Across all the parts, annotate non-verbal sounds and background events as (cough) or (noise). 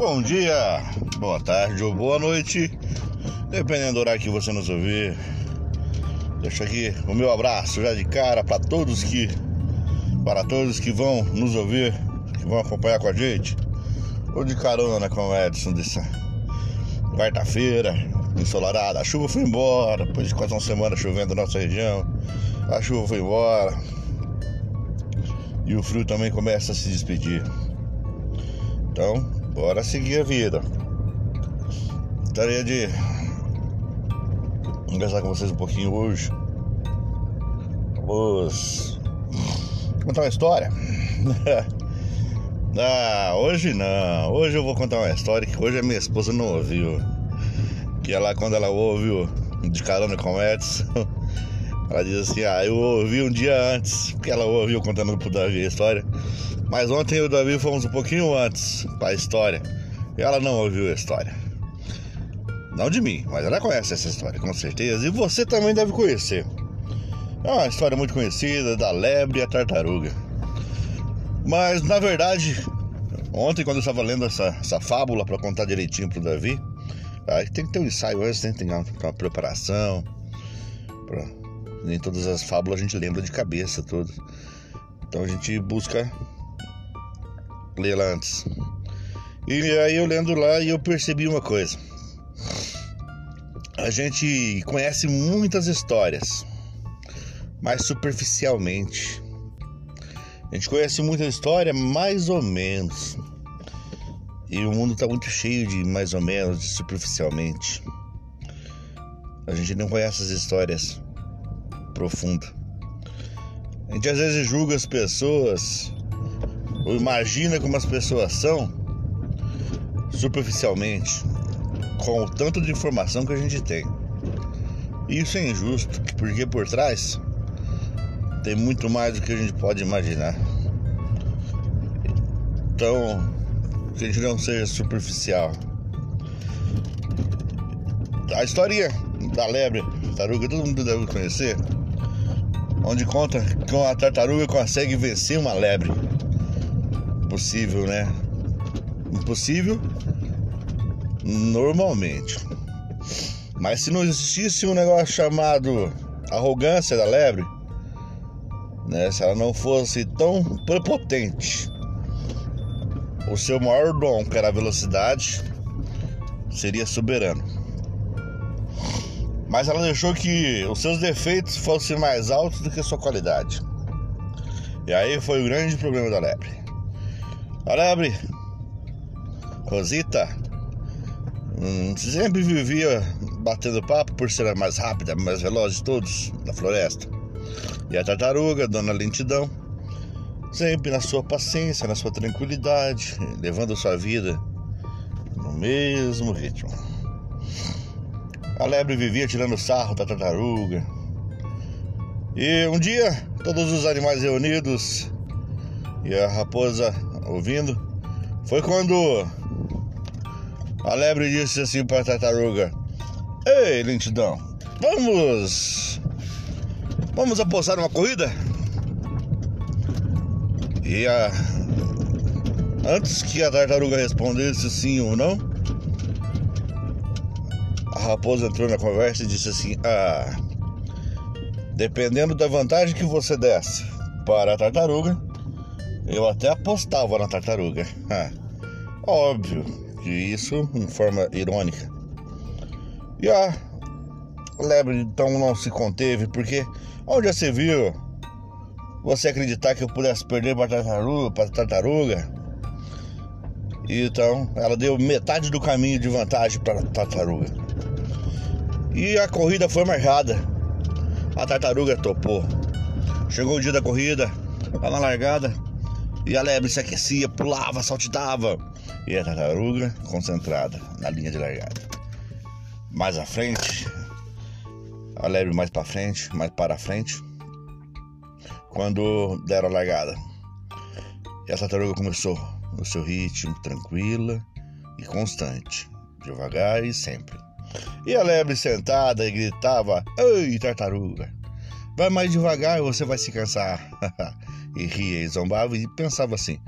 Bom dia, boa tarde ou boa noite, dependendo do horário que você nos ouvir. Deixo aqui o meu abraço já de cara para todos que para todos que vão nos ouvir, que vão acompanhar com a gente. Ou de carona com o Edson dessa quarta-feira, ensolarada. A chuva foi embora, depois de quase uma semana chovendo na nossa região. A chuva foi embora. E o frio também começa a se despedir. Então, bora seguir a vida. Gostaria de conversar com vocês um pouquinho hoje. Vamos contar uma história. (laughs) ah, hoje não. Hoje eu vou contar uma história que hoje a minha esposa não ouviu. Que ela, quando ela ouviu de carona com Edson, ela diz assim: Ah, eu ouvi um dia antes, porque ela ouviu contando pro Davi a história. Mas ontem o Davi fomos um pouquinho antes para a história. E ela não ouviu a história. Não de mim, mas ela conhece essa história, com certeza. E você também deve conhecer. É uma história muito conhecida da lebre e a tartaruga. Mas na verdade, ontem quando eu estava lendo essa, essa fábula para contar direitinho pro Davi, aí tem que ter um ensaio antes, tem que ter uma, uma preparação. Pra... Nem todas as fábulas a gente lembra de cabeça todas. Então a gente busca ler lá antes. E aí eu lendo lá e eu percebi uma coisa. A gente conhece muitas histórias, mas superficialmente. A gente conhece muita história mais ou menos. E o mundo está muito cheio de mais ou menos, de superficialmente. A gente não conhece as histórias profundas. A gente às vezes julga as pessoas ou imagina como as pessoas são superficialmente, com o tanto de informação que a gente tem. Isso é injusto, porque por trás tem muito mais do que a gente pode imaginar. Então, que a gente não seja superficial. A história da lebre, tartaruga, todo mundo deve conhecer, onde conta que uma tartaruga consegue vencer uma lebre. Impossível, né? Impossível normalmente. Mas se não existisse um negócio chamado arrogância da lebre, né? Se ela não fosse tão prepotente, o seu maior dom, que era a velocidade, seria soberano. Mas ela deixou que os seus defeitos fossem mais altos do que a sua qualidade. E aí foi o grande problema da lebre. A lebre, Rosita, hum, sempre vivia batendo papo por ser a mais rápida, mais veloz de todos da floresta. E a tartaruga, dona lentidão, sempre na sua paciência, na sua tranquilidade, levando sua vida no mesmo ritmo. A lebre vivia tirando sarro da tartaruga. E um dia, todos os animais reunidos e a raposa ouvindo, foi quando a lebre disse assim para a tartaruga: Ei, lentidão, vamos. Vamos apostar numa corrida? E a. Antes que a tartaruga respondesse sim ou não, a raposa entrou na conversa e disse assim: Ah, dependendo da vantagem que você desse para a tartaruga, eu até apostava na tartaruga. (laughs) Óbvio que isso em forma irônica. E a lebre então não se conteve, porque onde já se viu você acreditar que eu pudesse perder para tartaruga, para tartaruga? Então ela deu metade do caminho de vantagem para a tartaruga. E a corrida foi marcada. A tartaruga topou. Chegou o dia da corrida, lá na largada, e a lebre se aquecia, pulava, saltitava. E a tartaruga concentrada na linha de largada. Mais à frente, a lebre mais para frente, mais para frente. Quando deram a largada, e a tartaruga começou no seu ritmo, tranquila e constante, devagar e sempre. E a lebre sentada e gritava: Ei, tartaruga, vai mais devagar, você vai se cansar. (laughs) e ria e zombava e pensava assim: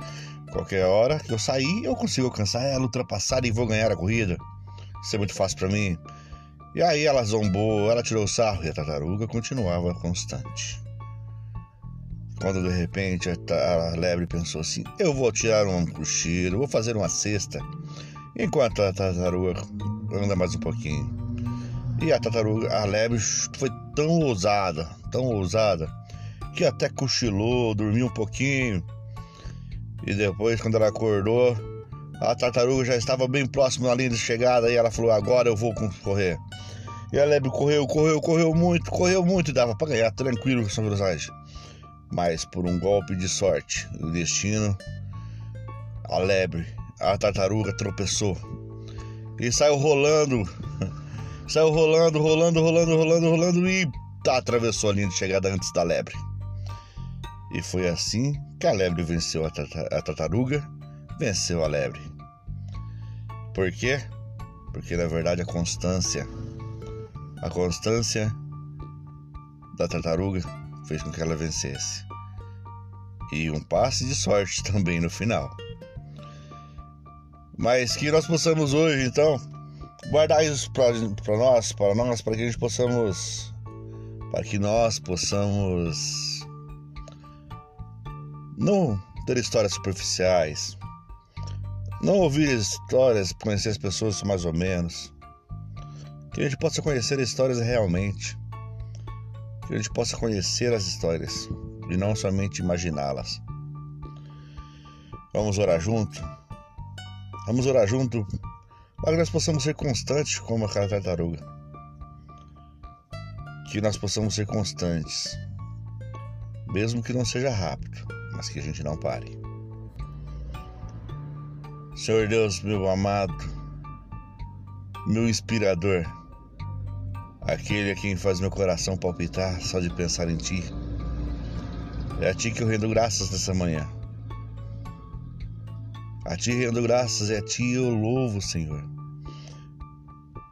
Qualquer hora que eu sair, eu consigo alcançar ela, ultrapassar e vou ganhar a corrida. Isso é muito fácil para mim. E aí ela zombou, ela tirou o sarro e a tartaruga continuava constante. Quando de repente a, lebre pensou assim: eu vou tirar um cochilo, vou fazer uma cesta, enquanto a tartaruga anda mais um pouquinho. E a tartaruga, a lebre foi tão ousada, tão ousada, que até cochilou, dormiu um pouquinho. E depois, quando ela acordou, a tartaruga já estava bem próximo da linha de chegada e ela falou: Agora eu vou correr. E a lebre correu, correu, correu muito, correu muito e dava para ganhar tranquilo com essa velocidade. Mas por um golpe de sorte, o destino, a lebre, a tartaruga tropeçou e saiu rolando. (laughs) Saiu rolando, rolando, rolando, rolando, rolando e atravessou a linha de chegada antes da lebre. E foi assim que a lebre venceu a, tartaruga, venceu a lebre. Por quê? Porque na verdade a constância, a constância da tartaruga fez com que ela vencesse. E um passe de sorte (laughs) também no final. Mas que nós possamos hoje, então, guardar isso para nós, para nós, para que a gente possamos, para que nós possamos não ter histórias superficiais. Não ouvir histórias, conhecer as pessoas mais ou menos. Que a gente possa conhecer histórias realmente. Que a gente possa conhecer as histórias e não somente imaginá-las. Vamos orar junto? Vamos orar junto para que nós possamos ser constantes como aquela tartaruga. Que nós possamos ser constantes, mesmo que não seja rápido mas que a gente não pare. Senhor Deus, meu amado, meu inspirador, aquele a quem faz meu coração palpitar só de pensar em Ti. É a Ti que eu rendo graças nessa manhã. A Ti rendo graças, é a Ti eu louvo, Senhor,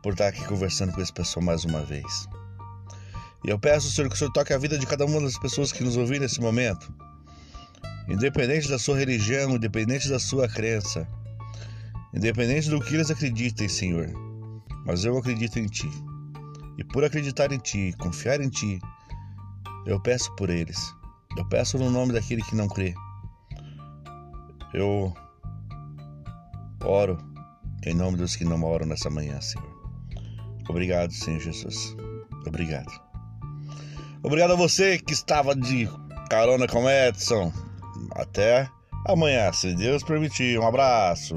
por estar aqui conversando com esse pessoal mais uma vez. E eu peço, Senhor, que o Senhor toque a vida de cada uma das pessoas que nos ouviram nesse momento independente da sua religião, independente da sua crença, independente do que eles acreditem, Senhor. Mas eu acredito em Ti. E por acreditar em Ti, confiar em Ti, eu peço por eles. Eu peço no nome daquele que não crê. Eu oro em nome dos que não oram nessa manhã, Senhor. Obrigado, Senhor Jesus. Obrigado. Obrigado a você que estava de carona com Edson. Até amanhã, se Deus permitir. Um abraço.